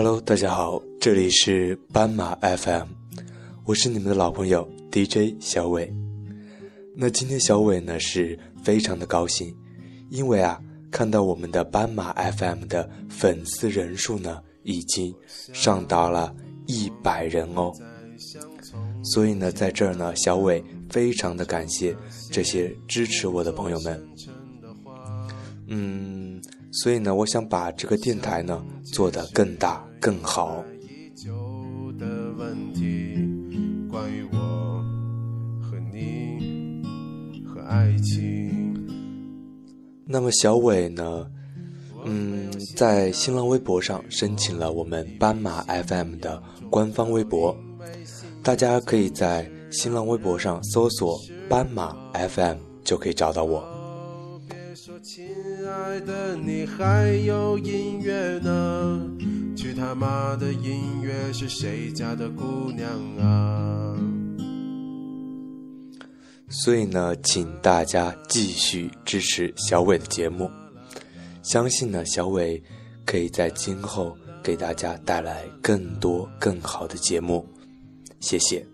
Hello，大家好，这里是斑马 FM，我是你们的老朋友 DJ 小伟。那今天小伟呢是非常的高兴，因为啊，看到我们的斑马 FM 的粉丝人数呢已经上到了一百人哦。所以呢，在这儿呢，小伟非常的感谢这些支持我的朋友们。嗯，所以呢，我想把这个电台呢做得更大更好。那么小伟呢，嗯，在新浪微博上申请了我们斑马 FM 的官方微博，大家可以在新浪微博上搜索“斑马 FM” 就可以找到我。别说亲爱的，你还有音乐呢？他妈的音乐是谁家的姑娘啊？所以呢，请大家继续支持小伟的节目，相信呢，小伟可以在今后给大家带来更多更好的节目，谢谢。